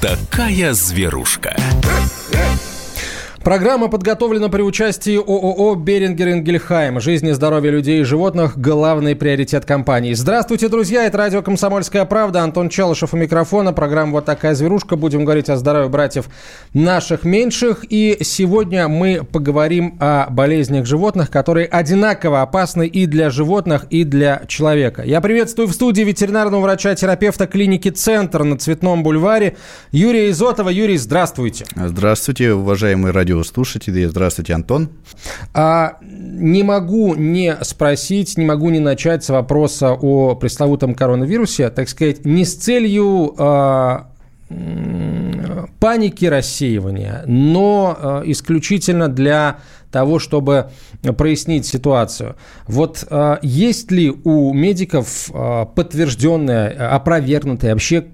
такая зверушка. Программа подготовлена при участии ООО «Берингер Ингельхайм». Жизнь и здоровье людей и животных – главный приоритет компании. Здравствуйте, друзья! Это радио «Комсомольская правда». Антон Челышев у микрофона. Программа «Вот такая зверушка». Будем говорить о здоровье братьев наших меньших. И сегодня мы поговорим о болезнях животных, которые одинаково опасны и для животных, и для человека. Я приветствую в студии ветеринарного врача-терапевта клиники «Центр» на Цветном бульваре Юрия Изотова. Юрий, здравствуйте. Здравствуйте, уважаемые радио радиослушатели. Здравствуйте, Антон. А, не могу не спросить, не могу не начать с вопроса о пресловутом коронавирусе, так сказать, не с целью а, паники рассеивания, но а, исключительно для того, чтобы прояснить ситуацию. Вот а, есть ли у медиков а, подтвержденная, опровергнутая, вообще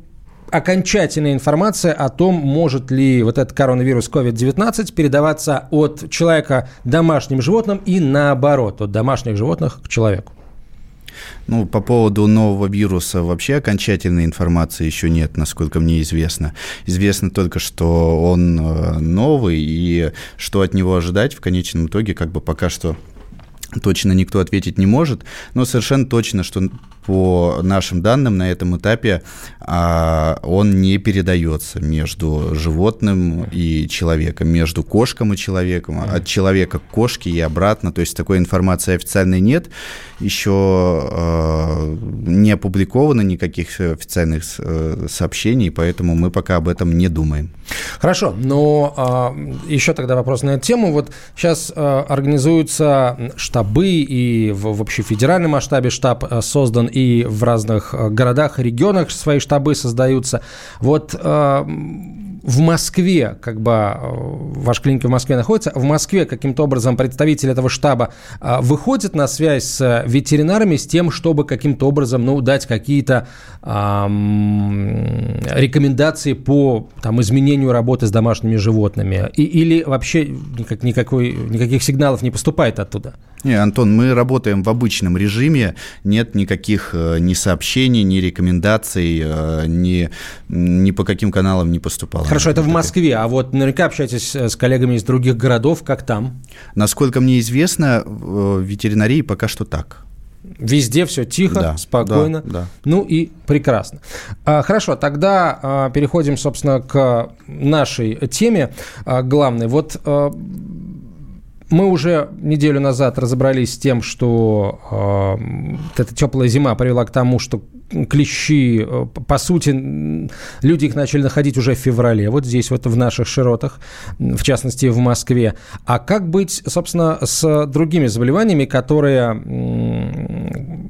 окончательная информация о том, может ли вот этот коронавирус COVID-19 передаваться от человека домашним животным и наоборот, от домашних животных к человеку. Ну, по поводу нового вируса вообще окончательной информации еще нет, насколько мне известно. Известно только, что он э, новый, и что от него ожидать в конечном итоге, как бы пока что точно никто ответить не может, но совершенно точно, что по нашим данным на этом этапе а, он не передается между животным и человеком, между кошком и человеком, от человека к кошке и обратно, то есть такой информации официальной нет, еще а, не опубликовано никаких официальных э, сообщений, поэтому мы пока об этом не думаем. Хорошо, но а, еще тогда вопрос на эту тему. Вот сейчас организуются штабы и в, в общефедеральном масштабе штаб создан и в разных э, городах регионах свои штабы создаются. Вот э, в Москве, как бы э, ваша клиника в Москве находится, в Москве каким-то образом представитель этого штаба выходит на связь с ветеринарами с тем, чтобы каким-то образом ну, дать какие-то эм, рекомендации по там, изменению работы с домашними животными? И, или вообще никак, никакой, никаких сигналов не поступает оттуда? Не, Антон, мы работаем в обычном режиме, нет никаких э, ни сообщений, ни рекомендаций, э, ни, ни по каким каналам не поступало. Хорошо, это в Москве, а вот наверняка общаетесь с коллегами из других городов, как там? Насколько мне известно, в ветеринарии пока что так. Везде все тихо, да, спокойно. Да, да. Ну и прекрасно. А, хорошо, тогда а, переходим, собственно, к нашей теме а, главной. Вот мы уже неделю назад разобрались с тем, что э, эта теплая зима привела к тому, что клещи, э, по сути, люди их начали находить уже в феврале, вот здесь вот в наших широтах, в частности в Москве. А как быть, собственно, с другими заболеваниями, которые,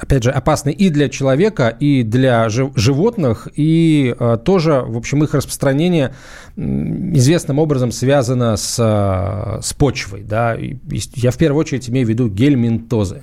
опять же, опасны и для человека, и для животных, и э, тоже, в общем, их распространение известным образом связано с, э, с почвой, да, я в первую очередь имею в виду гельминтозы.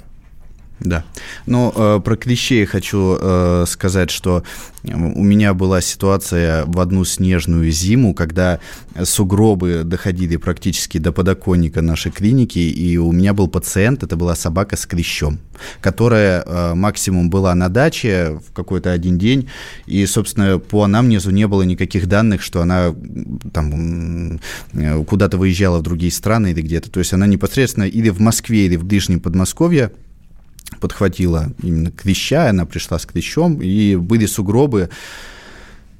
Да. Ну, э, про клещей хочу э, сказать, что у меня была ситуация в одну снежную зиму, когда сугробы доходили практически до подоконника нашей клиники, и у меня был пациент, это была собака с клещом, которая э, максимум была на даче в какой-то один день, и, собственно, по анамнезу не было никаких данных, что она там э, куда-то выезжала в другие страны или где-то. То есть она непосредственно или в Москве, или в ближнем Подмосковье подхватила именно клеща, она пришла с клещом, и были сугробы,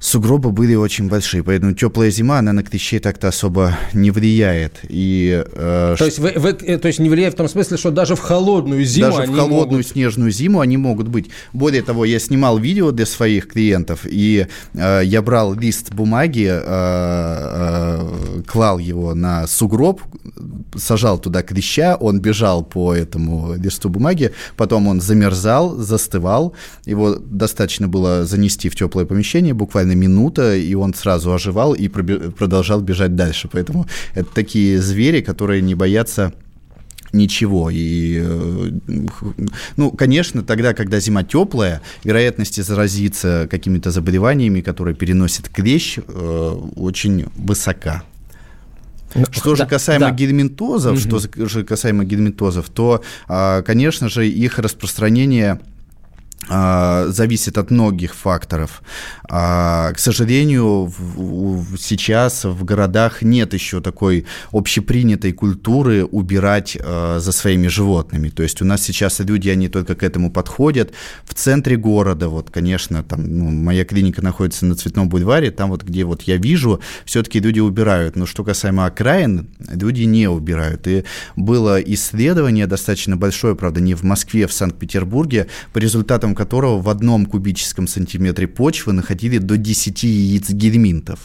сугробы были очень большие, поэтому теплая зима, она на клещей так-то особо не влияет. И, э, то, есть вы, вы, э, то есть не влияет в том смысле, что даже в холодную зиму Даже в холодную могут... снежную зиму они могут быть. Более того, я снимал видео для своих клиентов, и э, я брал лист бумаги, э, э, клал его на сугроб, сажал туда клеща, он бежал по этому листу бумаги, потом он замерзал, застывал, его достаточно было занести в теплое помещение, буквально минута, и он сразу оживал и продолжал бежать дальше. Поэтому это такие звери, которые не боятся ничего. И, э, ну, конечно, тогда, когда зима теплая, вероятность заразиться какими-то заболеваниями, которые переносит клещ, э, очень высока. Ну, что да, же касаемо да. гельминтозов, угу. что же касаемо гельминтозов, то, а, конечно же, их распространение зависит от многих факторов. А, к сожалению, сейчас в городах нет еще такой общепринятой культуры убирать а, за своими животными. То есть у нас сейчас люди, они только к этому подходят. В центре города, вот, конечно, там, ну, моя клиника находится на Цветном бульваре, там вот, где вот я вижу, все-таки люди убирают. Но что касаемо окраин, люди не убирают. И было исследование достаточно большое, правда, не в Москве, в Санкт-Петербурге, по результатам которого в одном кубическом сантиметре почвы находили до 10 яиц гельминтов.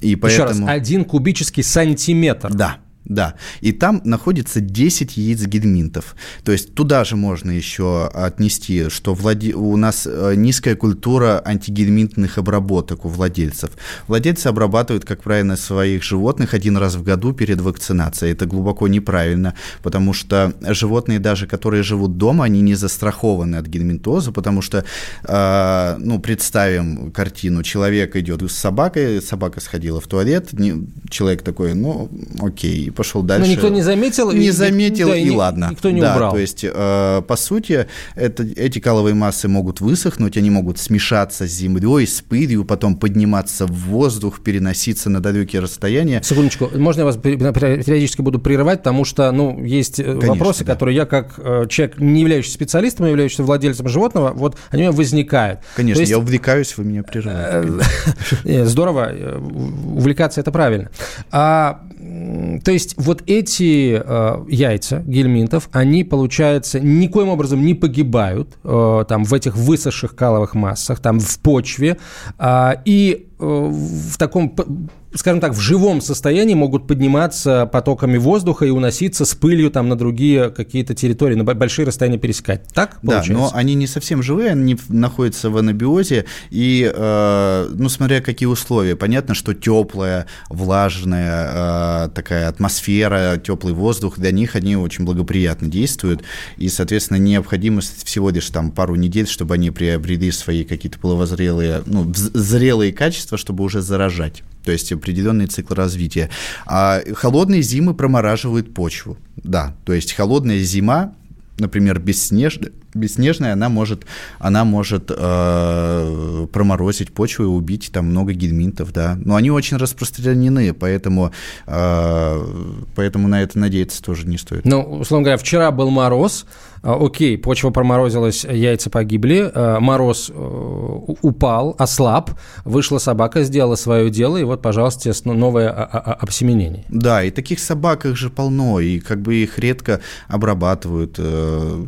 И поэтому... Еще раз, один кубический сантиметр. Да. Да, и там находится 10 яиц гельминтов. То есть туда же можно еще отнести, что владе... у нас э, низкая культура антигельминтных обработок у владельцев. Владельцы обрабатывают, как правильно, своих животных один раз в году перед вакцинацией. Это глубоко неправильно, потому что животные, даже которые живут дома, они не застрахованы от гельминтоза, потому что, э, ну, представим картину, человек идет с собакой, собака сходила в туалет, не... человек такой, ну, окей, пошел дальше. Но никто не заметил. Не и, заметил, да, и, и ладно. Никто не да, убрал. То есть, э, по сути, это, эти каловые массы могут высохнуть, они могут смешаться с землей, с пылью, потом подниматься в воздух, переноситься на далекие расстояния. Секундочку, можно я вас периодически буду прерывать, потому что, ну, есть э, Конечно, вопросы, да. которые я, как э, человек, не являющийся специалистом, а являющийся владельцем животного, вот они у меня возникают. Конечно, есть, я увлекаюсь, вы меня прерываете. Э, здорово, увлекаться это правильно. А, то есть вот эти э, яйца гельминтов, они, получается, никоим образом не погибают э, там в этих высохших каловых массах, там в почве, э, и в таком скажем так, в живом состоянии могут подниматься потоками воздуха и уноситься с пылью там на другие какие-то территории, на большие расстояния пересекать. Так получается? Да, но они не совсем живые, они находятся в анабиозе, и, э, ну, смотря какие условия. Понятно, что теплая, влажная э, такая атмосфера, теплый воздух, для них они очень благоприятно действуют, и, соответственно, необходимость всего лишь там пару недель, чтобы они приобрели свои какие-то половозрелые, ну, зрелые качества, чтобы уже заражать то есть определенный цикл развития. А холодные зимы промораживают почву, да, то есть холодная зима, например, бесснежная, бесснежная, она может, она может э, проморозить почву и убить там много гельминтов, да. Но они очень распространены, поэтому, э, поэтому на это надеяться тоже не стоит. Ну, условно говоря, вчера был мороз, а, окей, почва проморозилась, яйца погибли, а, мороз э, упал, ослаб, вышла собака, сделала свое дело, и вот, пожалуйста, новое обсеменение. Да, и таких собак их же полно, и как бы их редко обрабатывают, э,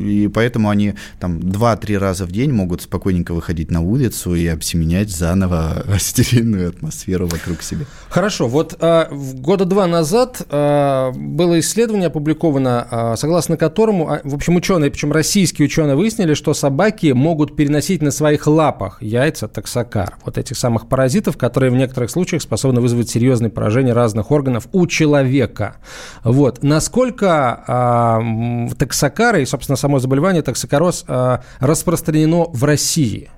и поэтому они там 2-3 раза в день могут спокойненько выходить на улицу и обсеменять заново стерильную атмосферу вокруг себя. Хорошо, вот а, года два назад было исследование опубликовано, согласно которому в общем, ученые, причем российские ученые, выяснили, что собаки могут переносить на своих лапах яйца таксокар, вот этих самых паразитов, которые в некоторых случаях способны вызвать серьезные поражения разных органов у человека. Вот. Насколько э, таксокары и, собственно, само заболевание таксокароз э, распространено в России?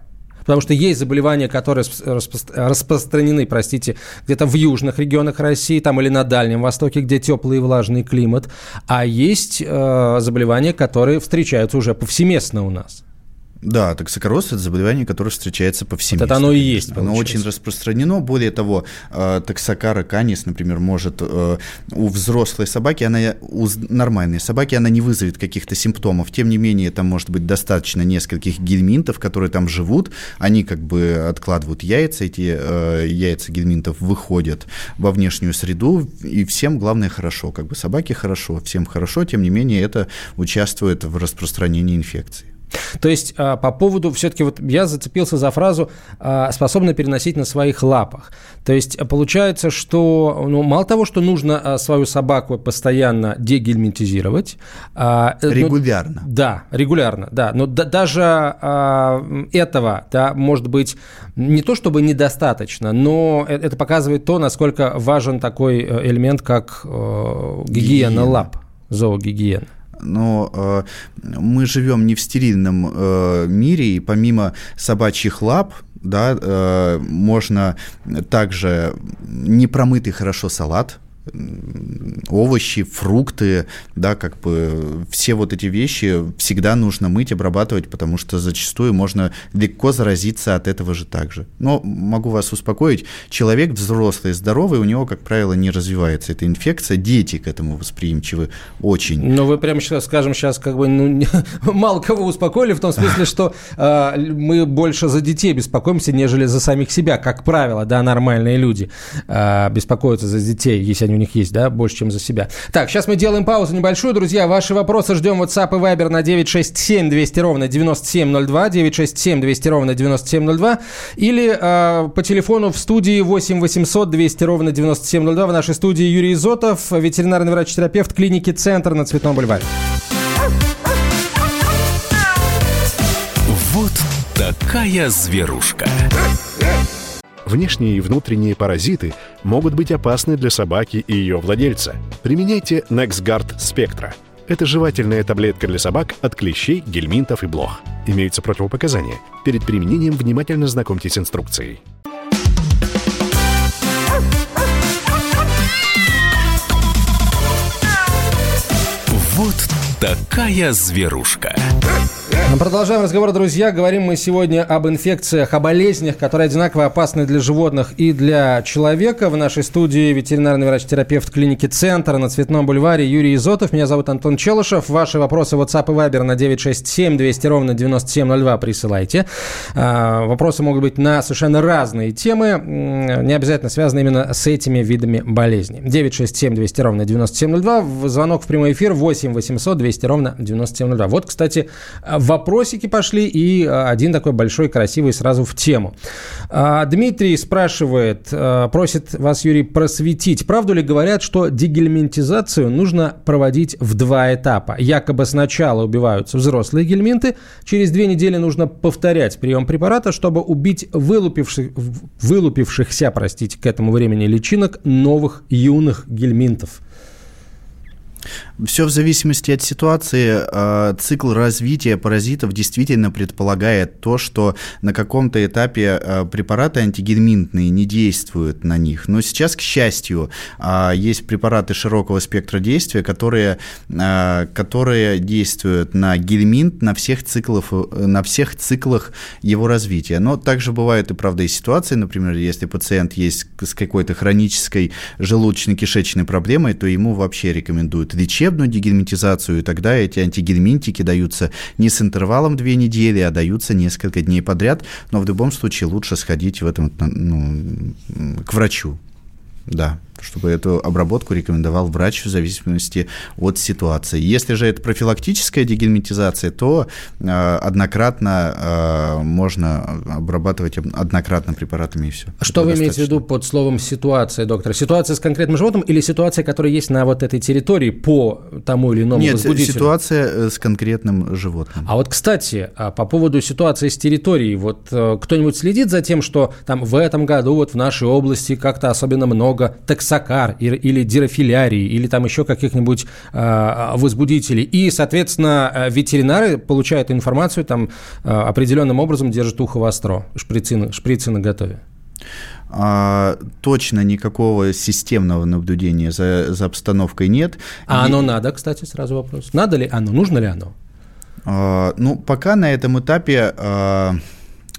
потому что есть заболевания, которые распространены, простите, где-то в южных регионах России, там или на Дальнем Востоке, где теплый и влажный климат, а есть э, заболевания, которые встречаются уже повсеместно у нас. Да, токсикороз – это заболевание, которое встречается повсеместно. Вот это оно и есть, Оно очень распространено. Более того, э, токсокара канис, например, может э, у взрослой собаки, она, у нормальной собаки, она не вызовет каких-то симптомов. Тем не менее, там может быть достаточно нескольких гельминтов, которые там живут. Они как бы откладывают яйца, эти э, яйца гельминтов выходят во внешнюю среду, и всем, главное, хорошо. Как бы собаке хорошо, всем хорошо, тем не менее, это участвует в распространении инфекции. То есть а, по поводу, все-таки вот я зацепился за фразу а, «способна переносить на своих лапах». То есть получается, что ну, мало того, что нужно а, свою собаку постоянно дегельминтизировать. Регулярно. Ну, да, регулярно, да. Но да, даже этого, да, может быть, не то чтобы недостаточно, но э, это показывает то, насколько важен такой э, элемент, как э, гигиена, гигиена. лап, зоогигиена но э, мы живем не в стерильном э, мире, и помимо собачьих лап, да, э, можно также непромытый хорошо салат овощи, фрукты, да, как бы все вот эти вещи всегда нужно мыть, обрабатывать, потому что зачастую можно легко заразиться от этого же также. Но могу вас успокоить, человек взрослый, здоровый, у него, как правило, не развивается эта инфекция, дети к этому восприимчивы очень. Но вы прямо сейчас, скажем, сейчас как бы ну, мало кого успокоили, в том смысле, что э, мы больше за детей беспокоимся, нежели за самих себя, как правило, да, нормальные люди э, беспокоятся за детей, если они них есть, да, больше, чем за себя. Так, сейчас мы делаем паузу небольшую, друзья. Ваши вопросы ждем WhatsApp и Viber на 967 200 ровно 9702, 967 200 ровно 9702, или э, по телефону в студии 8 800 200 ровно 9702. В нашей студии Юрий Изотов, ветеринарный врач-терапевт клиники «Центр» на Цветном бульваре. Вот такая зверушка. Внешние и внутренние паразиты могут быть опасны для собаки и ее владельца. Применяйте NexGard Spectra. Это жевательная таблетка для собак от клещей, гельминтов и блох. Имеются противопоказания. Перед применением внимательно знакомьтесь с инструкцией. Вот такая зверушка. Продолжаем разговор, друзья. Говорим мы сегодня об инфекциях, о болезнях, которые одинаково опасны для животных и для человека. В нашей студии ветеринарный врач-терапевт клиники «Центр» на Цветном бульваре Юрий Изотов. Меня зовут Антон Челышев. Ваши вопросы WhatsApp и Viber на 967 200 ровно 9702 присылайте. А, вопросы могут быть на совершенно разные темы, не обязательно связаны именно с этими видами болезней. 967 200 ровно 9702. Звонок в прямой эфир 8 800 200 ровно 9702. Вот, кстати, вопросики пошли, и а, один такой большой, красивый сразу в тему. А, Дмитрий спрашивает, а, просит вас, Юрий, просветить. Правду ли говорят, что дегельминтизацию нужно проводить в два этапа? Якобы сначала убиваются взрослые гельминты, через две недели нужно повторять прием препарата, чтобы убить вылупивших, вылупившихся, простите, к этому времени личинок новых юных гельминтов. Все в зависимости от ситуации. А, цикл развития паразитов действительно предполагает то, что на каком-то этапе а, препараты антигельминтные не действуют на них. Но сейчас, к счастью, а, есть препараты широкого спектра действия, которые, которые действуют на гельминт на всех, циклов, на всех циклах его развития. Но также бывают и, правда, и ситуации, например, если пациент есть с какой-то хронической желудочно-кишечной проблемой, то ему вообще рекомендуют лечебную дегельминтизацию, и тогда эти антигельминтики даются не с интервалом две недели, а даются несколько дней подряд, но в любом случае лучше сходить в этом ну, к врачу. Да чтобы эту обработку рекомендовал врач в зависимости от ситуации. Если же это профилактическая дегельминтизация, то э, однократно э, можно обрабатывать однократно препаратами и все. Что это вы достаточно. имеете в виду под словом ситуация, доктор? Ситуация с конкретным животным или ситуация, которая есть на вот этой территории по тому или иному Нет, возбудителю? ситуация э, с конкретным животным. А вот, кстати, а по поводу ситуации с территорией, вот кто-нибудь следит за тем, что там в этом году вот в нашей области как-то особенно много таксонов сакар или дирофилярии, или там еще каких-нибудь э, возбудителей. И, соответственно, э, ветеринары получают информацию, там э, определенным образом держат ухо востро, шприцы, шприцы на готове. А, точно никакого системного наблюдения за, за обстановкой нет. А И... оно надо, кстати, сразу вопрос. Надо ли оно, нужно ли оно? А, ну, пока на этом этапе... А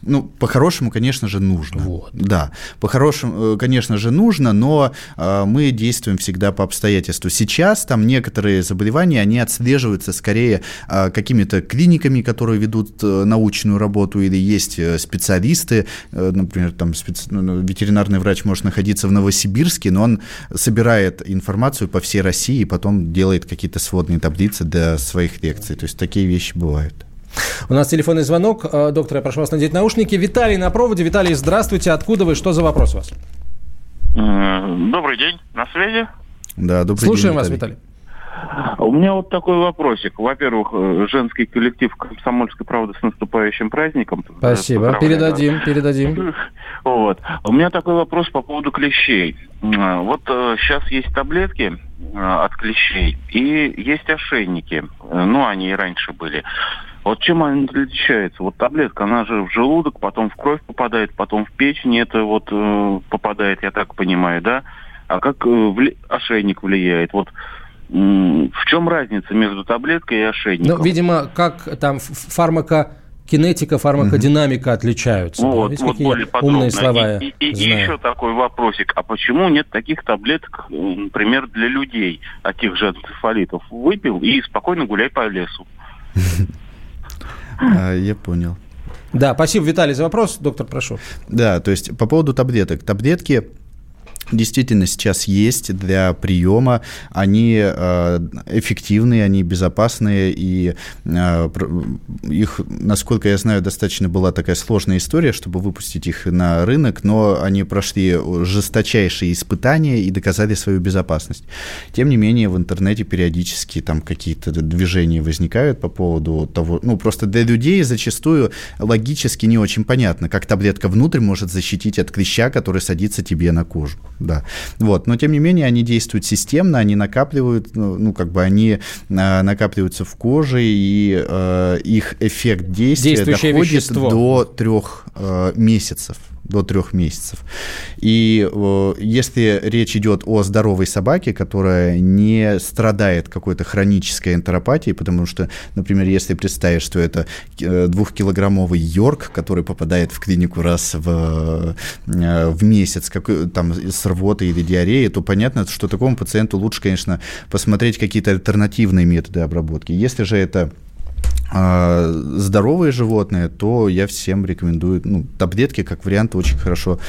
ну, по-хорошему, конечно же, нужно. Вот. Да, по-хорошему, э, конечно же, нужно, но э, мы действуем всегда по обстоятельству. Сейчас там некоторые заболевания, они отслеживаются скорее э, какими-то клиниками, которые ведут научную работу, или есть специалисты, например, там специ... Ну, ну, ветеринарный врач может находиться в Новосибирске, но он собирает информацию по всей России и потом делает какие-то сводные таблицы для своих лекций. То есть такие вещи бывают. У нас телефонный звонок. Э, доктор, я прошу вас надеть наушники. Виталий на проводе. Виталий, здравствуйте. Откуда вы? Что за вопрос у вас? Добрый день. На связи? Да, добрый Слушаем день, вас, Виталий. У меня вот такой вопросик. Во-первых, э, женский коллектив «Комсомольской правды» с наступающим праздником. Спасибо. Передадим, передадим. Вот. У меня такой вопрос по поводу клещей. Вот сейчас э, есть таблетки от клещей и есть ошейники. Ну, они и раньше были. Вот чем она отличается? Вот таблетка, она же в желудок, потом в кровь попадает, потом в печень это вот э, попадает, я так понимаю, да? а как вли... ошейник влияет. Вот в чем разница между таблеткой и ошейником? Ну, видимо, как там фармако кинетика, фармакодинамика отличаются. Ну, вот, вот более подробно. умные слова и, и, и еще такой вопросик. А почему нет таких таблеток, например, для людей от тех же энцефалитов? Выпил и спокойно гуляй по лесу. А, я понял. Да, спасибо, Виталий, за вопрос. Доктор, прошу. Да, то есть по поводу таблеток. Таблетки действительно сейчас есть для приема. Они э, эффективные, они безопасные, и э, их, насколько я знаю, достаточно была такая сложная история, чтобы выпустить их на рынок, но они прошли жесточайшие испытания и доказали свою безопасность. Тем не менее, в интернете периодически там какие-то движения возникают по поводу того, ну, просто для людей зачастую логически не очень понятно, как таблетка внутрь может защитить от клеща, который садится тебе на кожу да. Вот, но тем не менее они действуют системно, они накапливают, ну, ну как бы они э, накапливаются в коже, и э, их эффект действия доходит вещество. до трех э, месяцев до трех месяцев. И э, если речь идет о здоровой собаке, которая не страдает какой-то хронической энтеропатией, потому что, например, если представить, что это э, двухкилограммовый йорк, который попадает в клинику раз в, э, в месяц, как, там, с рвотой или диареей, то понятно, что такому пациенту лучше, конечно, посмотреть какие-то альтернативные методы обработки. Если же это а здоровые животные, то я всем рекомендую, ну, таблетки как вариант очень хорошо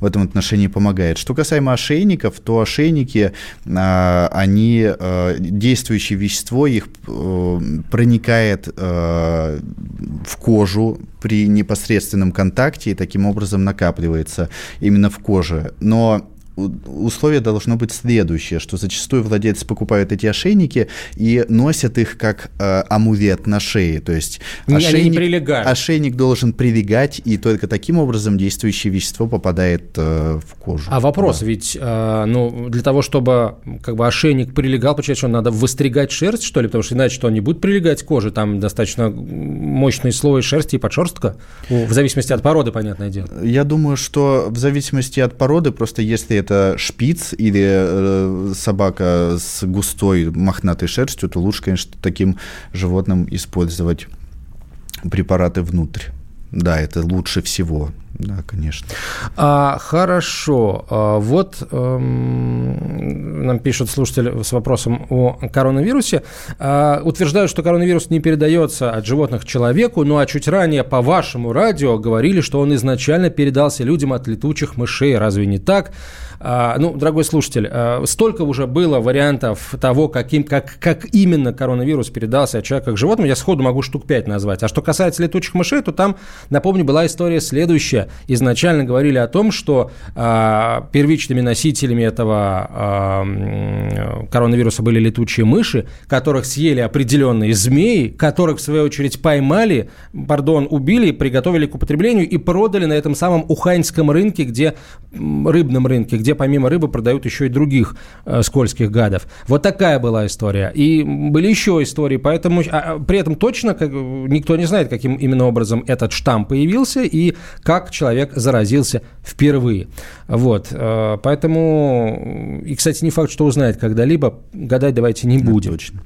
в этом отношении помогает. Что касаемо ошейников, то ошейники, а, они, а, действующее вещество, их а, проникает а, в кожу при непосредственном контакте и таким образом накапливается именно в коже. Но условие должно быть следующее, что зачастую владельцы покупают эти ошейники и носят их как э, амулет на шее, то есть ошейник, ошейник должен прилегать, и только таким образом действующее вещество попадает э, в кожу. А вопрос, да. ведь э, ну, для того, чтобы как бы ошейник прилегал, получается, что надо выстригать шерсть, что ли, потому что иначе что он не будет прилегать к коже, там достаточно мощный слой шерсти и подшерстка, в зависимости от породы, понятное дело. Я думаю, что в зависимости от породы, просто если это это шпиц или э, собака с густой мохнатой шерстью, то лучше, конечно, таким животным использовать препараты внутрь. Да, это лучше всего. Да, конечно. А, хорошо. А, вот эм, нам пишут слушатель с вопросом о коронавирусе. А, утверждают, что коронавирус не передается от животных человеку, ну а чуть ранее по вашему радио говорили, что он изначально передался людям от летучих мышей. Разве не так? А, ну, дорогой слушатель, а, столько уже было вариантов того, каким, как, как именно коронавирус передался от человека к животному, я сходу могу штук 5 назвать. А что касается летучих мышей, то там, напомню, была история следующая. Изначально говорили о том, что а, первичными носителями этого а, коронавируса были летучие мыши, которых съели определенные змеи, которых, в свою очередь, поймали, пардон, убили, приготовили к употреблению и продали на этом самом уханьском рынке, где рыбном рынке, где помимо рыбы продают еще и других э, скользких гадов. Вот такая была история. И были еще истории, поэтому а, а при этом точно как, никто не знает, каким именно образом этот штамм появился и как человек заразился впервые. Вот, э, поэтому, и, кстати, не факт, что узнает когда-либо, гадать давайте не будем. Точно.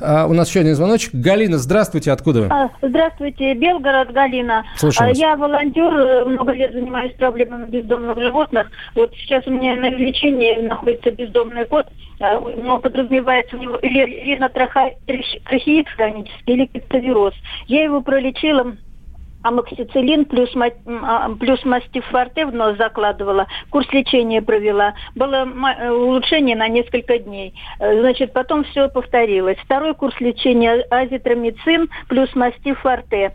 А, у нас еще один звоночек. Галина, здравствуйте, откуда вы? А, здравствуйте, Белгород, Галина. Слушаю вас. Я волонтер, э, много лет занимаюсь проблемами бездомных животных. Вот сейчас у меня на лечении находится бездомный кот, а, но подразумевается у него или ринотрахеид хронический, или криптовироз. Я его пролечила амоксициллин плюс, а, плюс мастифорте в нос закладывала, курс лечения провела. Было улучшение на несколько дней. Э, значит, потом все повторилось. Второй курс лечения азитромицин плюс мастифорте.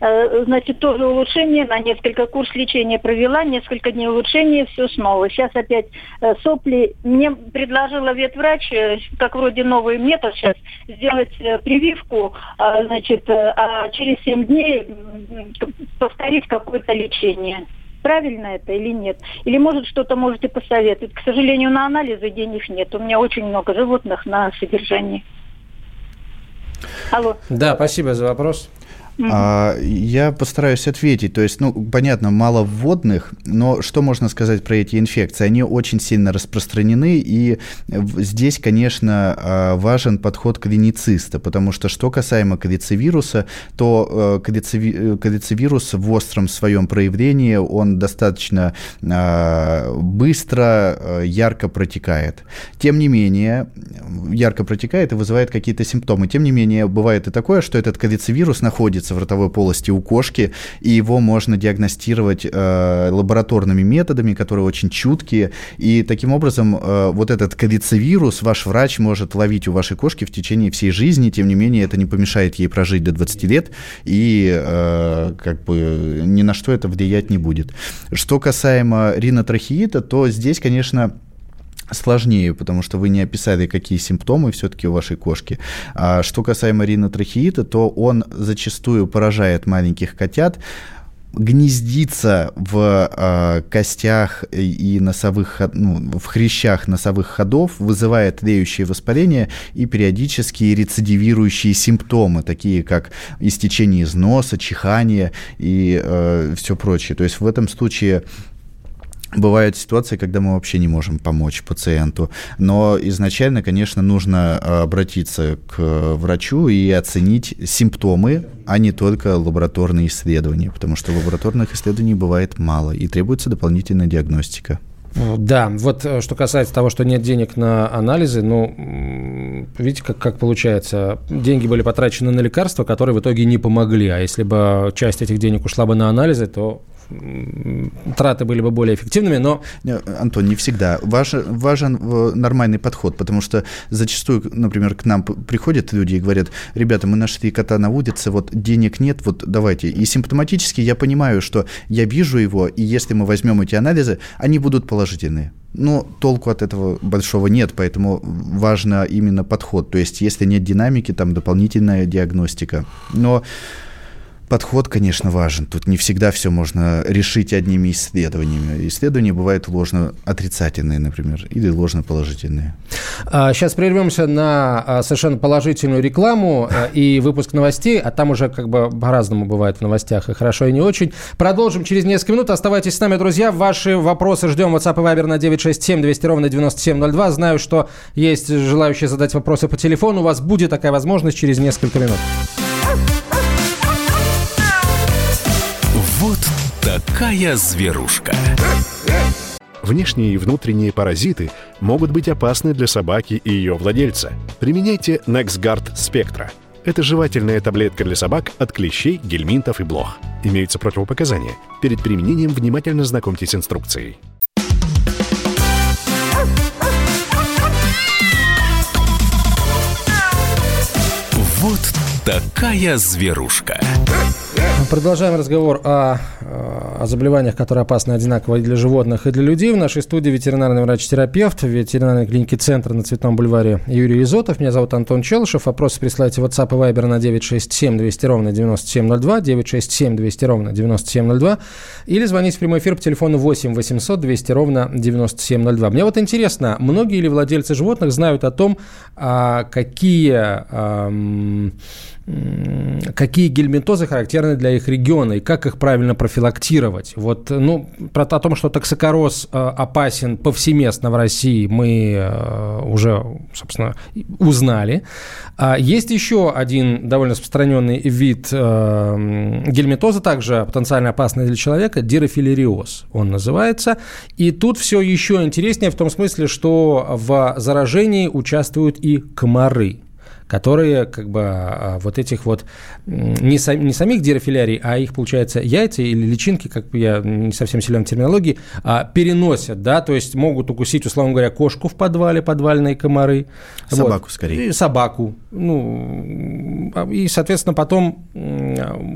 Э, значит, тоже улучшение, на несколько курс лечения провела, несколько дней улучшения, все снова. Сейчас опять э, сопли. Мне предложила ветврач, э, как вроде новый метод сейчас, сделать прививку, значит, а через 7 дней повторить какое-то лечение. Правильно это или нет? Или, может, что-то можете посоветовать? К сожалению, на анализы денег нет. У меня очень много животных на содержании. Алло. Да, спасибо за вопрос. А, я постараюсь ответить. То есть, ну, понятно, мало вводных, но что можно сказать про эти инфекции? Они очень сильно распространены, и здесь, конечно, а, важен подход клинициста, потому что что касаемо кадицевируса, то э, э, кадицевирус в остром своем проявлении, он достаточно а, быстро, э, ярко протекает. Тем не менее, ярко протекает и вызывает какие-то симптомы. Тем не менее, бывает и такое, что этот кадицевирус находится находится в ротовой полости у кошки, и его можно диагностировать э, лабораторными методами, которые очень чуткие, и таким образом э, вот этот ковицевирус ваш врач может ловить у вашей кошки в течение всей жизни, тем не менее это не помешает ей прожить до 20 лет, и э, как бы ни на что это влиять не будет. Что касаемо ринотрахеита, то здесь, конечно, сложнее, потому что вы не описали, какие симптомы все-таки у вашей кошки. А что касаемо ринотрахеита, то он зачастую поражает маленьких котят, гнездится в э, костях и носовых, ну, в хрящах носовых ходов, вызывает тлеющее воспаление и периодически рецидивирующие симптомы, такие как истечение из носа, чихание и э, все прочее. То есть в этом случае Бывают ситуации, когда мы вообще не можем помочь пациенту. Но изначально, конечно, нужно э, обратиться к врачу и оценить симптомы, а не только лабораторные исследования, потому что лабораторных исследований бывает мало и требуется дополнительная диагностика. Да, вот э, что касается того, что нет денег на анализы, ну, видите, как, как получается, деньги были потрачены на лекарства, которые в итоге не помогли, а если бы часть этих денег ушла бы на анализы, то траты были бы более эффективными, но... Антон, не всегда. Важен, важен э, нормальный подход, потому что зачастую, например, к нам приходят люди и говорят, ребята, мы нашли кота на улице, вот денег нет, вот давайте. И симптоматически я понимаю, что я вижу его, и если мы возьмем эти анализы, они будут положительные. Но толку от этого большого нет, поэтому важно именно подход. То есть, если нет динамики, там дополнительная диагностика. Но подход, конечно, важен. Тут не всегда все можно решить одними исследованиями. Исследования бывают ложно-отрицательные, например, или ложно-положительные. Сейчас а, прервемся на а, совершенно положительную рекламу а, и выпуск новостей, а там уже как бы по-разному бывает в новостях, и хорошо, и не очень. Продолжим через несколько минут. Оставайтесь с нами, друзья. Ваши вопросы ждем. WhatsApp и Viber на 967 200 ровно 9702. Знаю, что есть желающие задать вопросы по телефону. У вас будет такая возможность через несколько минут. Такая зверушка. Внешние и внутренние паразиты могут быть опасны для собаки и ее владельца. Применяйте NexGard Spectra. Это жевательная таблетка для собак от клещей, гельминтов и блох. Имеются противопоказания. Перед применением внимательно знакомьтесь с инструкцией. Вот такая зверушка. Продолжаем разговор о, о заболеваниях, которые опасны одинаково и для животных, и для людей. В нашей студии ветеринарный врач-терапевт ветеринарной клиники «Центр» на Цветном бульваре Юрий Изотов. Меня зовут Антон Челышев. Вопросы присылайте в WhatsApp и Viber на 967 200 ровно 9702, 967 200 ровно 9702, или звоните в прямой эфир по телефону 8 800 200 ровно 9702. Мне вот интересно, многие ли владельцы животных знают о том, а, какие... Какие гельминтозы характерны для их региона и как их правильно профилактировать. Вот, ну, про о том, что токсикороз э, опасен повсеместно в России, мы э, уже, собственно, узнали. А есть еще один довольно распространенный вид э, гельминтоза, также потенциально опасный для человека, дирофилериоз он называется. И тут все еще интереснее в том смысле, что в заражении участвуют и комары которые как бы а, вот этих вот не, сам, не самих дирофилярий, а их, получается, яйца или личинки, как я не совсем силен в терминологии, а, переносят, да, то есть могут укусить, условно говоря, кошку в подвале, подвальные комары. Собаку, вот, скорее. И собаку. Ну, а, и, соответственно, потом,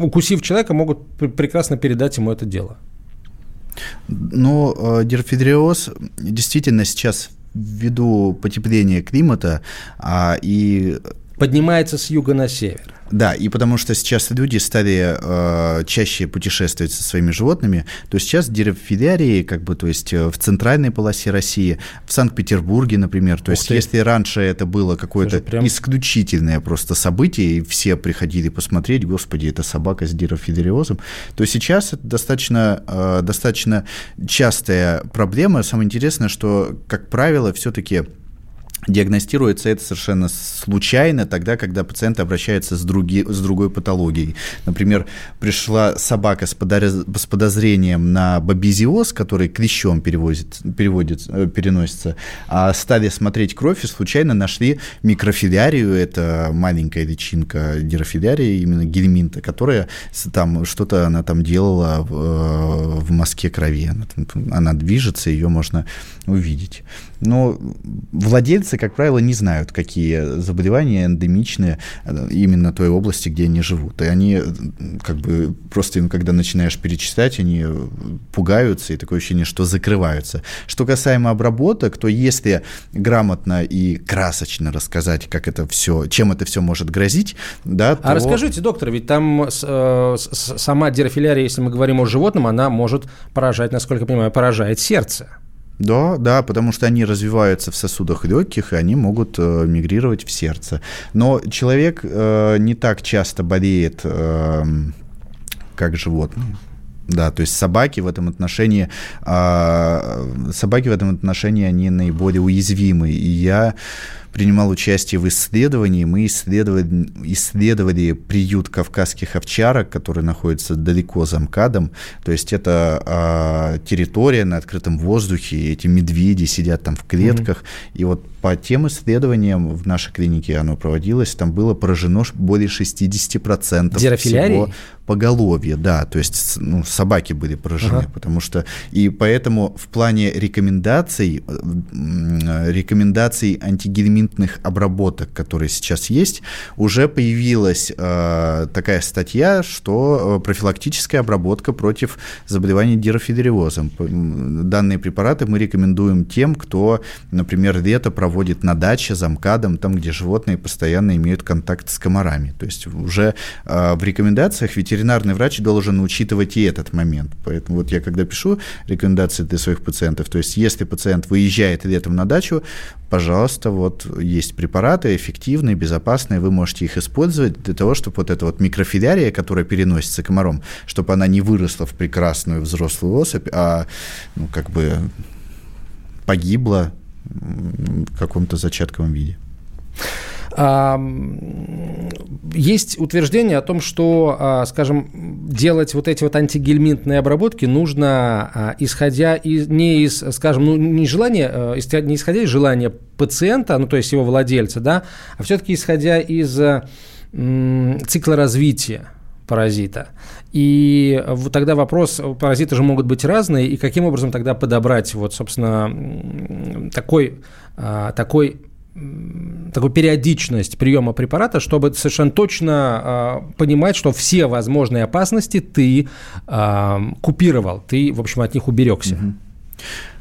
укусив человека, могут прекрасно передать ему это дело. Но ну, дерфидриоз действительно сейчас ввиду потепления климата а, и поднимается с юга на север. Да, и потому что сейчас люди стали э, чаще путешествовать со своими животными, то сейчас деревфилярии, как бы, то есть э, в центральной полосе России, в Санкт-Петербурге, например, то Ух есть ты. если раньше это было какое-то прям... исключительное просто событие, и все приходили посмотреть, господи, это собака с деревфилариозом, то сейчас это достаточно, э, достаточно частая проблема. Самое интересное, что, как правило, все-таки Диагностируется это совершенно случайно, тогда, когда пациент обращается с, други, с другой патологией. Например, пришла собака с, подоз, с подозрением на бабизиоз, который клещом перевозит, переводит, э, переносится, а стали смотреть кровь и случайно нашли микрофилярию, это маленькая личинка дирофилярии, именно гельминта, которая там что-то она там делала в, э, в мазке крови. Она, она движется, ее можно увидеть. Но владельцы, как правило, не знают, какие заболевания эндемичны э, именно той области, где они живут. И они, как бы, просто, когда начинаешь перечислять, они пугаются, и такое ощущение, что закрываются. Что касаемо обработок, то если грамотно и красочно рассказать, как это все, чем это все может грозить, да, а то... А расскажите, доктор, ведь там э, сама дирофилярия, если мы говорим о животном, она может поражать, насколько я понимаю, поражает сердце. Да, да, потому что они развиваются в сосудах легких, и они могут э, мигрировать в сердце. Но человек э, не так часто болеет, э, как животные. Да, то есть собаки в этом отношении, э, собаки в этом отношении, они наиболее уязвимы. И я принимал участие в исследовании. Мы исследовали, исследовали приют кавказских овчарок, который находится далеко за МКАДом. То есть это а, территория на открытом воздухе, эти медведи сидят там в клетках. Mm-hmm. И вот по тем исследованиям в нашей клинике оно проводилось, там было поражено более 60% всего поголовья, да, то есть ну, собаки были поражены, ага. потому что и поэтому в плане рекомендаций рекомендаций антигельминтных обработок, которые сейчас есть, уже появилась э, такая статья, что э, профилактическая обработка против заболеваний дирофидериозом. Данные препараты мы рекомендуем тем, кто, например, лето проводит на даче, за МКАДом, там, где животные постоянно имеют контакт с комарами. То есть уже э, в рекомендациях ветеринарный врач должен учитывать и этот момент. Поэтому вот я когда пишу рекомендации для своих пациентов, то есть если пациент выезжает летом на дачу, пожалуйста, вот есть препараты эффективные, безопасные, вы можете их использовать для того, чтобы вот эта вот микрофилярия, которая переносится комаром, чтобы она не выросла в прекрасную взрослую особь, а ну, как бы погибла в каком-то зачатковом виде. Есть утверждение о том, что, а, скажем, делать вот эти вот антигельминтные обработки нужно, а, исходя из, не из, скажем, ну, не желания, а, не исходя из желания пациента, ну, то есть его владельца, да, а все-таки исходя из цикла развития паразита. И тогда вопрос, паразиты же могут быть разные, и каким образом тогда подобрать вот, собственно, такой, такой такую периодичность приема препарата, чтобы совершенно точно э, понимать, что все возможные опасности ты э, купировал, ты, в общем, от них уберегся. Угу.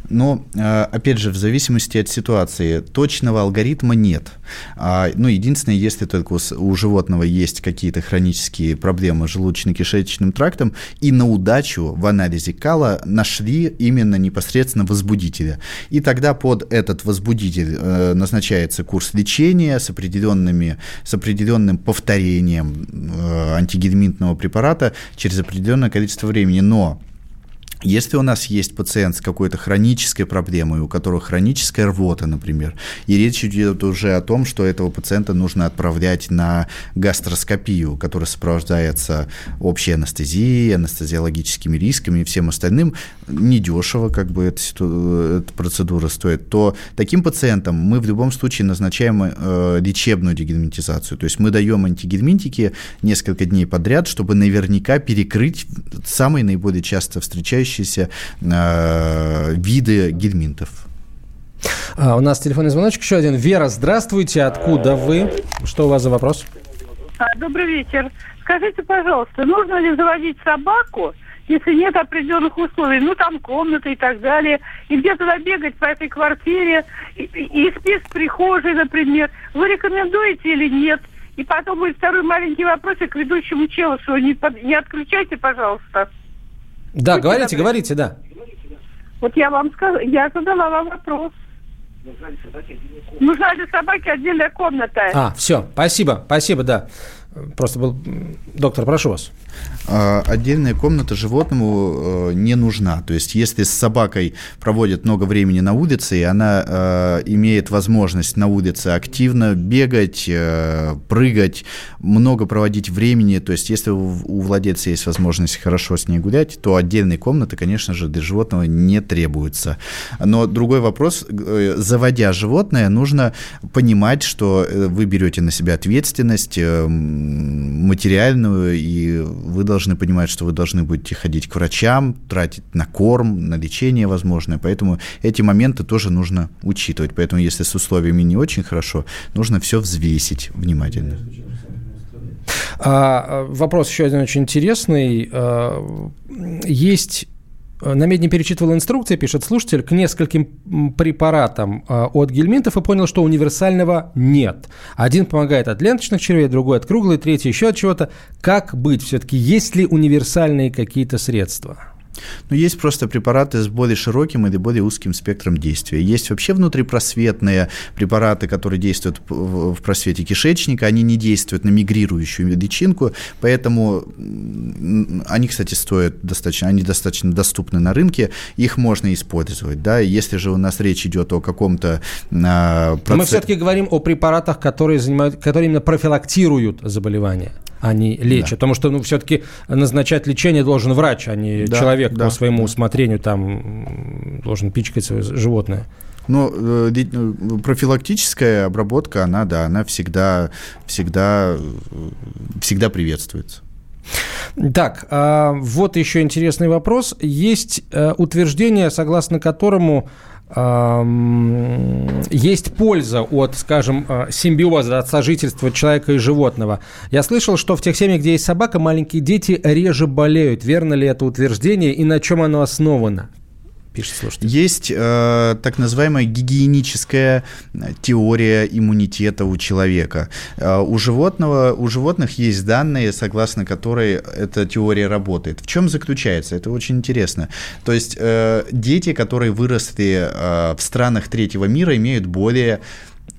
Но, э, опять же, в зависимости от ситуации, точного алгоритма нет. А, ну, единственное, если только у животного есть какие-то хронические проблемы с желудочно-кишечным трактом, и на удачу в анализе кала нашли именно непосредственно возбудителя. И тогда под этот возбудитель э, назначается курс лечения с, определенными, с определенным повторением э, антигельминтного препарата через определенное количество времени. Но если у нас есть пациент с какой-то хронической проблемой, у которого хроническая рвота, например, и речь идет уже о том, что этого пациента нужно отправлять на гастроскопию, которая сопровождается общей анестезией, анестезиологическими рисками и всем остальным, недешево как бы эта, эта процедура стоит, то таким пациентам мы в любом случае назначаем э, лечебную дегельминтизацию. То есть мы даем антигельминтики несколько дней подряд, чтобы наверняка перекрыть самые наиболее часто встречающиеся встречающиеся э, виды гельминтов. А, у нас телефонный звоночек еще один. Вера, здравствуйте. Откуда вы? Что у вас за вопрос? А, добрый вечер. Скажите, пожалуйста, нужно ли заводить собаку, если нет определенных условий, ну там комната и так далее, и где туда бегать по этой квартире, и, и, спит в прихожей, например, вы рекомендуете или нет? И потом будет второй маленький вопросик к ведущему Челышеву. Не, под, не отключайте, пожалуйста. Да, Будьте говорите, добры. говорите, да. Вот я вам сказала, я задала вам вопрос. Нужна для собаки отдельная комната. А, все, спасибо, спасибо, да. Просто был... Доктор, прошу вас. А, отдельная комната животному э, не нужна. То есть, если с собакой проводят много времени на улице, и она э, имеет возможность на улице активно бегать, э, прыгать, много проводить времени, то есть, если у владельца есть возможность хорошо с ней гулять, то отдельной комнаты, конечно же, для животного не требуется. Но другой вопрос, заводя животное, нужно понимать, что вы берете на себя ответственность материальную и вы должны понимать, что вы должны будете ходить к врачам, тратить на корм, на лечение возможное, поэтому эти моменты тоже нужно учитывать. Поэтому если с условиями не очень хорошо, нужно все взвесить внимательно. А, вопрос еще один очень интересный. А, есть Э, на медне перечитывал инструкции, пишет слушатель, к нескольким препаратам э, от гельминтов и понял, что универсального нет. Один помогает от ленточных червей, другой от круглой, третий еще от чего-то. Как быть все-таки? Есть ли универсальные какие-то средства? Но есть просто препараты с более широким или более узким спектром действия. Есть вообще внутрипросветные препараты, которые действуют в просвете кишечника, они не действуют на мигрирующую личинку, поэтому они, кстати, стоят достаточно, они достаточно доступны на рынке, их можно использовать, да, если же у нас речь идет о каком-то а, процессе... Мы все-таки говорим о препаратах, которые занимают, которые именно профилактируют заболевания они лечат. Да. Потому что, ну, все-таки назначать лечение должен врач, а не да, человек да, по своему да. усмотрению там должен пичкать свое животное. Ну, э, э, профилактическая обработка, она, да, она всегда, всегда, всегда приветствуется. Так, а вот еще интересный вопрос. Есть э, утверждение, согласно которому есть польза от, скажем, э, симбиоза, от сожительства человека и животного. Я слышал, что в тех семьях, где есть собака, маленькие дети реже болеют. Верно ли это утверждение и на чем оно основано? Пишет слушатель. Есть э, так называемая гигиеническая теория иммунитета у человека. Э, у, животного, у животных есть данные, согласно которой эта теория работает. В чем заключается? Это очень интересно. То есть э, дети, которые выросли э, в странах третьего мира, имеют более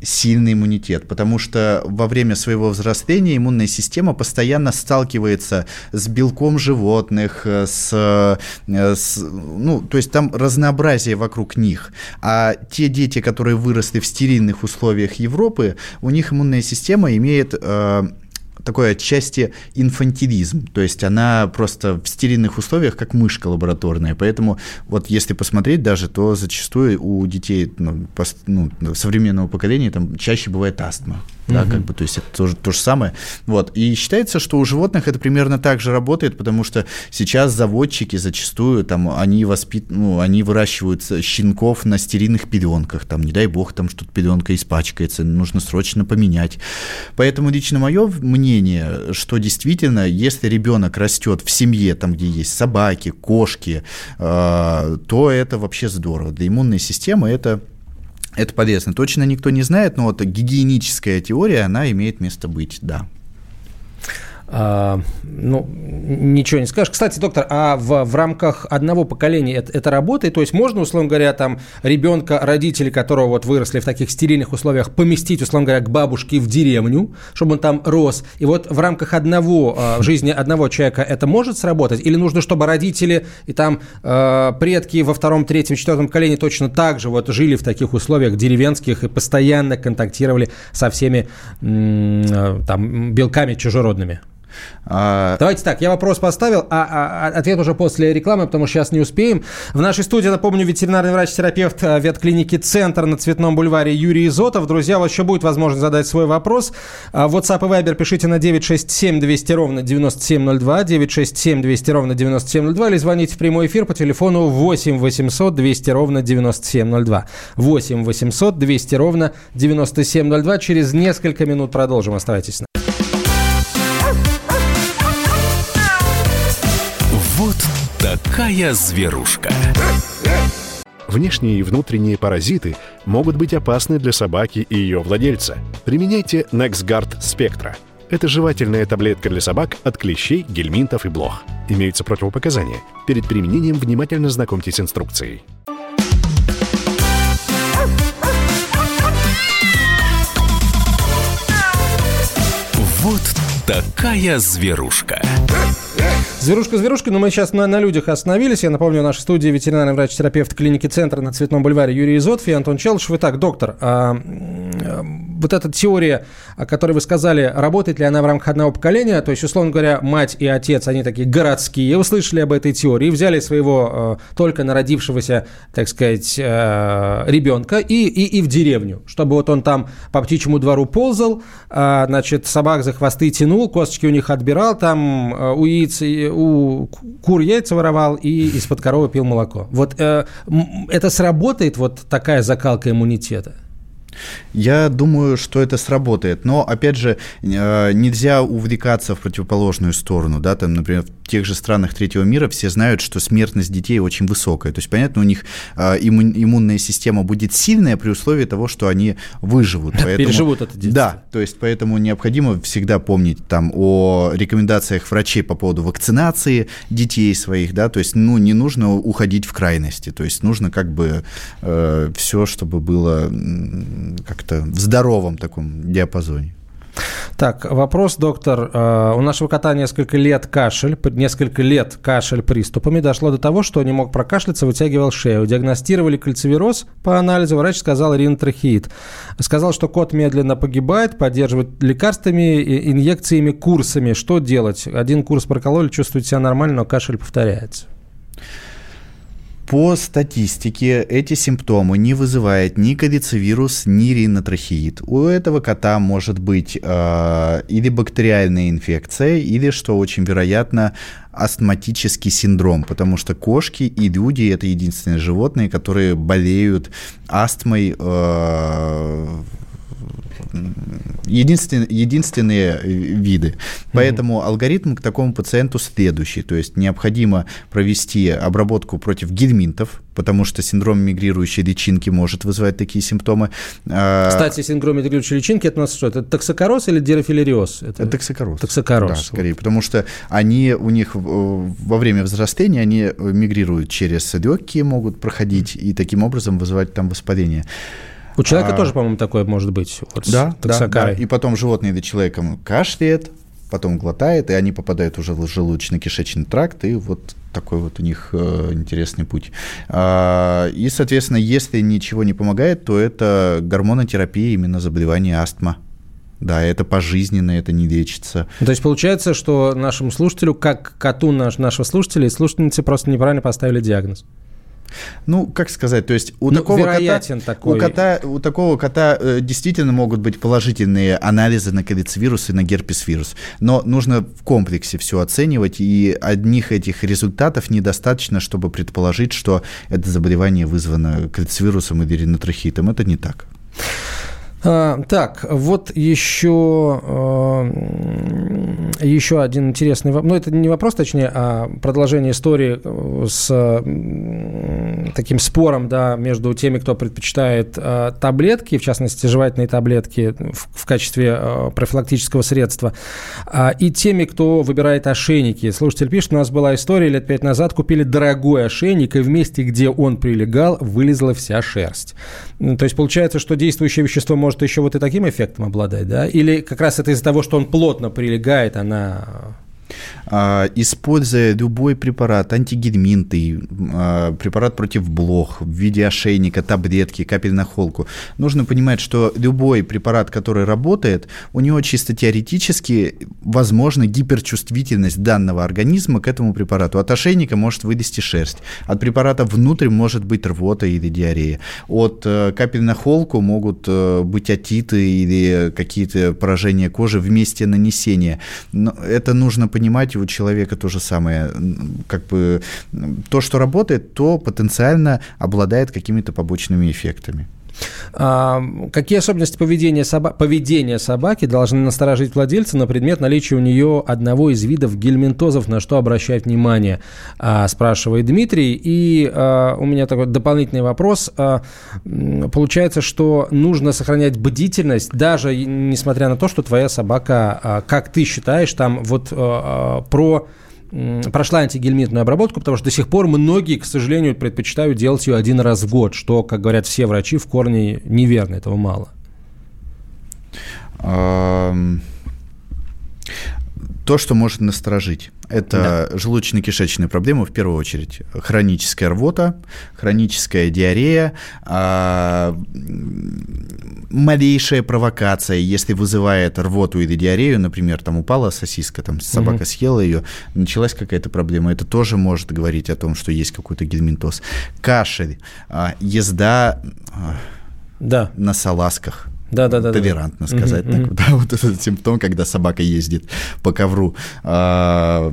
сильный иммунитет, потому что во время своего взросления иммунная система постоянно сталкивается с белком животных, с, э, с ну, то есть там разнообразие вокруг них. А те дети, которые выросли в стерильных условиях Европы, у них иммунная система имеет э, такой отчасти инфантилизм, то есть она просто в стерильных условиях, как мышка лабораторная, поэтому вот если посмотреть даже, то зачастую у детей ну, пост, ну, современного поколения там чаще бывает астма, да, как бы, то есть это тоже то же самое. Вот. И считается, что у животных это примерно так же работает, потому что сейчас заводчики зачастую там они воспит... ну, они выращивают щенков на стерильных пеленках, там, не дай бог, там что-то пеленка испачкается, нужно срочно поменять. Поэтому лично мое мнение, что действительно, если ребенок растет в семье, там, где есть собаки, кошки, э, то это вообще здорово. Для иммунной системы это это полезно. Точно никто не знает, но вот гигиеническая теория, она имеет место быть, да. А, ну, ничего не скажешь. Кстати, доктор, а в, в рамках одного поколения это, это работает? То есть можно, условно говоря, там ребенка, родители которого вот выросли в таких стерильных условиях, поместить, условно говоря, к бабушке в деревню, чтобы он там рос? И вот в рамках одного, а, жизни одного человека это может сработать? Или нужно, чтобы родители и там э, предки во втором, третьем, четвертом поколении точно так же вот жили в таких условиях деревенских и постоянно контактировали со всеми э, там белками чужеродными? А... Давайте так, я вопрос поставил, а, а ответ уже после рекламы, потому что сейчас не успеем. В нашей студии, напомню, ветеринарный врач-терапевт э, ветклиники «Центр» на Цветном бульваре Юрий Изотов. Друзья, у вас еще будет возможность задать свой вопрос. А, WhatsApp и Viber пишите на 967 200 ровно 9702, 967 200 ровно 9702, или звоните в прямой эфир по телефону 8 800 200 ровно 9702. 8 800 200 ровно 9702. Через несколько минут продолжим. Оставайтесь с нами. Такая зверушка. Внешние и внутренние паразиты могут быть опасны для собаки и ее владельца. Применяйте NexGard Spectra. Это жевательная таблетка для собак от клещей, гельминтов и блох. Имеются противопоказания. Перед применением внимательно знакомьтесь с инструкцией. Вот такая зверушка. Зверушка, зверушка, но мы сейчас на, на людях остановились. Я напомню, в нашей студии ветеринарный врач-терапевт клиники «Центр» на Цветном бульваре Юрий Изотов и Антон Челышев. Итак, доктор, а, вот эта теория, о которой вы сказали, работает ли она в рамках одного поколения? То есть, условно говоря, мать и отец, они такие городские, услышали об этой теории, взяли своего э, только народившегося, так сказать, э, ребенка и, и, и в деревню, чтобы вот он там по птичьему двору ползал, э, значит, собак за хвосты тянул, косточки у них отбирал, там у яиц, у кур яйца воровал и из-под коровы пил молоко. Вот э, это сработает, вот такая закалка иммунитета? Я думаю, что это сработает. Но, опять же, э, нельзя увлекаться в противоположную сторону. Да? Там, например, тех же странах третьего мира все знают, что смертность детей очень высокая. То есть, понятно, у них э, иммунная система будет сильная при условии того, что они выживут. Поэтому, Переживут это детство. Да, то есть поэтому необходимо всегда помнить там о рекомендациях врачей по поводу вакцинации детей своих, да, то есть, ну, не нужно уходить в крайности, то есть нужно как бы э, все, чтобы было как-то в здоровом таком диапазоне. Так, вопрос, доктор. Э, у нашего кота несколько лет кашель, несколько лет кашель приступами. Дошло до того, что не мог прокашляться, вытягивал шею. Диагностировали кальцивироз по анализу. Врач сказал ринотрахеид. Сказал, что кот медленно погибает, поддерживает лекарствами, инъекциями, курсами. Что делать? Один курс прокололи, чувствует себя нормально, но кашель повторяется. По статистике эти симптомы не вызывает ни кадицевирус, ни ринотрахеид. У этого кота может быть э, или бактериальная инфекция, или, что очень вероятно, астматический синдром, потому что кошки и люди это единственные животные, которые болеют астмой э, единственные, единственные виды. Поэтому mm-hmm. алгоритм к такому пациенту следующий. То есть необходимо провести обработку против гельминтов, потому что синдром мигрирующей личинки может вызывать такие симптомы. А, Кстати, синдром мигрирующей личинки, это у нас что? Это токсокороз или дирофилериоз? Это, это токсокороз. Токсокороз. Да, скорее, потому что они у них во время взросления они мигрируют через легкие, могут проходить и таким образом вызывать там воспаление. У человека а, тоже, по-моему, такое может быть. Вот да, да, да. И потом животное или человеком кашляет, потом глотает, и они попадают уже в желудочно-кишечный тракт, и вот такой вот у них э, интересный путь. А, и, соответственно, если ничего не помогает, то это гормонотерапия именно заболевания астма. Да, это пожизненно, это не лечится. То есть получается, что нашему слушателю, как коту наш, нашего слушателя и слушательницы просто неправильно поставили диагноз. Ну, как сказать, то есть у ну, такого кота, такой... у кота, у такого кота э, действительно могут быть положительные анализы на ковид-вирус и на герпес-вирус, но нужно в комплексе все оценивать, и одних этих результатов недостаточно, чтобы предположить, что это заболевание вызвано ковид-вирусом или ринотрахитом. Это не так. А, так, вот еще, а, еще один интересный вопрос. Ну, это не вопрос, точнее, а продолжение истории э, с таким спором да, между теми, кто предпочитает а, таблетки, в частности, жевательные таблетки в, качестве профилактического средства, и теми, кто выбирает ошейники. Слушатель пишет, у нас была история лет пять назад, купили дорогой ошейник, и в месте, где он прилегал, вылезла вся шерсть. То есть получается, что действующее вещество может еще вот и таким эффектом обладать, да? Или как раз это из-за того, что он плотно прилегает, она используя любой препарат, антигельминты, а, препарат против блох в виде ошейника, таблетки, капель на холку, нужно понимать, что любой препарат, который работает, у него чисто теоретически возможна гиперчувствительность данного организма к этому препарату. От ошейника может вылезти шерсть, от препарата внутрь может быть рвота или диарея, от э, капель на холку могут э, быть отиты или какие-то поражения кожи вместе нанесения. Но это нужно понимать у человека то же самое. Как бы то, что работает, то потенциально обладает какими-то побочными эффектами. Какие особенности поведения, соба... поведения собаки должны насторожить владельца на предмет наличия у нее одного из видов гельминтозов, на что обращать внимание, а, спрашивает Дмитрий. И а, у меня такой дополнительный вопрос. А, получается, что нужно сохранять бдительность, даже несмотря на то, что твоя собака, как ты считаешь, там вот про прошла антигельминтную обработку, потому что до сих пор многие, к сожалению, предпочитают делать ее один раз в год, что, как говорят все врачи, в корне неверно, этого мало. То, что может насторожить. Это да. желудочно-кишечные проблемы, в первую очередь. Хроническая рвота, хроническая диарея, а, малейшая провокация, если вызывает рвоту или диарею, например, там упала сосиска, там собака угу. съела ее, началась какая-то проблема, это тоже может говорить о том, что есть какой-то гельминтоз. Кашель, а, езда а, да. на салазках – да, да, да, толерантно да. сказать угу, так. Угу. Да, вот этот симптом, когда собака ездит по ковру. А,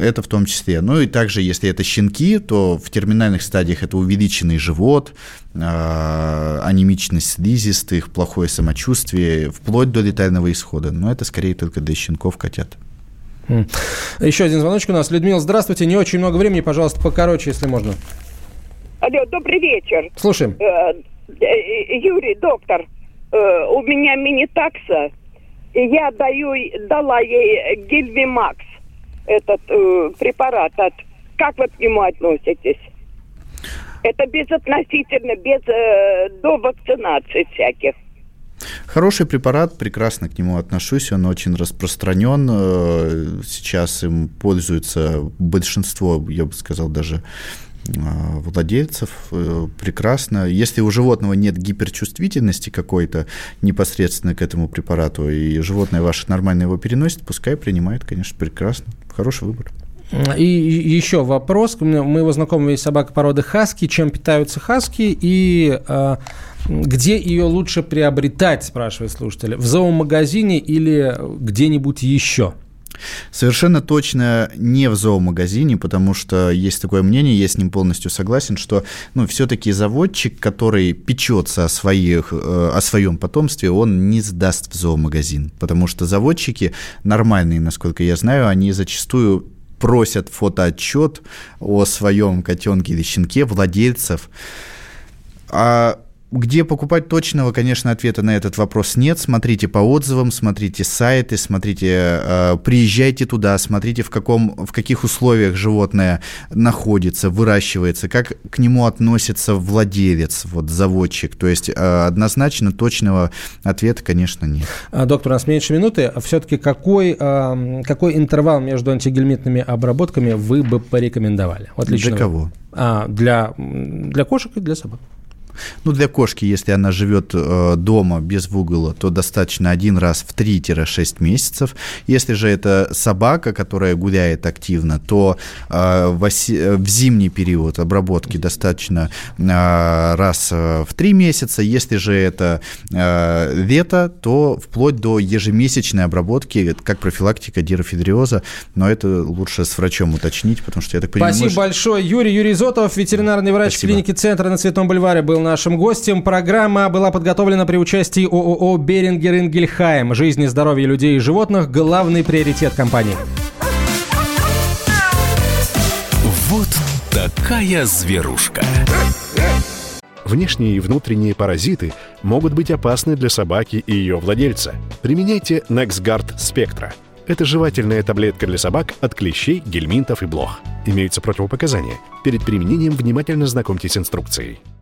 это в том числе. Ну и также, если это щенки, то в терминальных стадиях это увеличенный живот, а, анемичность слизистых, плохое самочувствие, вплоть до летального исхода. Но это скорее только для щенков, котят. Еще один звоночек у нас. Людмила, здравствуйте. Не очень много времени, пожалуйста, покороче, если можно. Алло, добрый вечер. Слушаем. Э, э, Юрий, доктор, Э, у меня мини-такса, и я даю, дала ей Гильвимакс, этот э, препарат. От, как вы к нему относитесь? Это безотносительно, без э, до вакцинации всяких. Хороший препарат, прекрасно к нему отношусь, он очень распространен. Э, сейчас им пользуется большинство, я бы сказал, даже владельцев э, прекрасно. Если у животного нет гиперчувствительности какой-то непосредственно к этому препарату, и животное ваше нормально его переносит, пускай принимает, конечно, прекрасно. Хороший выбор. И еще вопрос. У моего знакомого есть собака породы хаски. Чем питаются хаски и э, где ее лучше приобретать, спрашивает слушатель? В зоомагазине или где-нибудь еще? Совершенно точно не в зоомагазине, потому что есть такое мнение, я с ним полностью согласен, что ну, все-таки заводчик, который печется о, своих, э, о своем потомстве, он не сдаст в зоомагазин, потому что заводчики нормальные, насколько я знаю, они зачастую просят фотоотчет о своем котенке или щенке владельцев. А где покупать точного, конечно, ответа на этот вопрос нет. Смотрите по отзывам, смотрите сайты, смотрите, э, приезжайте туда, смотрите, в, каком, в каких условиях животное находится, выращивается, как к нему относится владелец, вот заводчик. То есть э, однозначно точного ответа, конечно, нет. А, доктор, у нас меньше минуты. А Все-таки какой, э, какой интервал между антигельминтными обработками вы бы порекомендовали? Вот для кого? А, для, для кошек и для собак. Ну, для кошки, если она живет э, дома без выгула, то достаточно один раз в 3-6 месяцев. Если же это собака, которая гуляет активно, то э, в, оси- в зимний период обработки достаточно э, раз э, в 3 месяца. Если же это э, лето, то вплоть до ежемесячной обработки, как профилактика дирофидриоза, но это лучше с врачом уточнить, потому что я так понимаю... Спасибо мы... большое. Юрий Юрий Зотов, ветеринарный врач Спасибо. клиники Центра на Цветном бульваре, был нашим гостем. Программа была подготовлена при участии ООО «Берингер Ингельхайм». Жизнь и здоровье людей и животных – главный приоритет компании. Вот такая зверушка. Внешние и внутренние паразиты могут быть опасны для собаки и ее владельца. Применяйте NexGard Spectra. Это жевательная таблетка для собак от клещей, гельминтов и блох. Имеются противопоказания. Перед применением внимательно знакомьтесь с инструкцией.